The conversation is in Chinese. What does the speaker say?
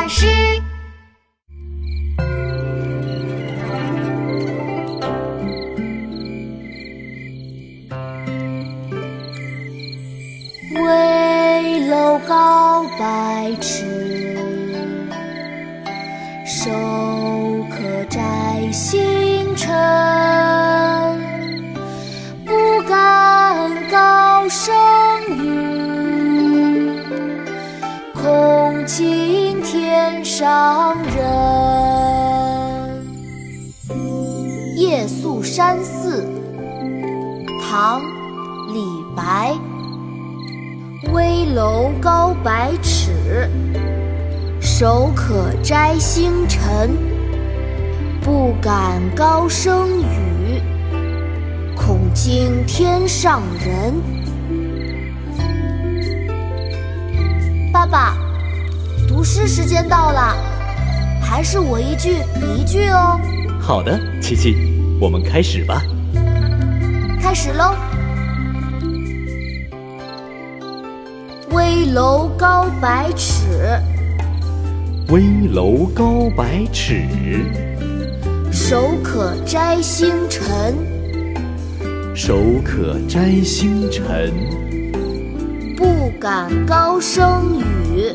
老师。危楼高百尺，手可摘星辰。不敢高声恐惊天上人。夜宿山寺，唐·李白。危楼高百尺，手可摘星辰。不敢高声语，恐惊天上人。爸爸，读诗时间到了，还是我一句你一句哦。好的，琪琪，我们开始吧。开始喽。危楼高百尺，危楼高百尺，手可摘星辰。手可摘星辰。不敢高声语，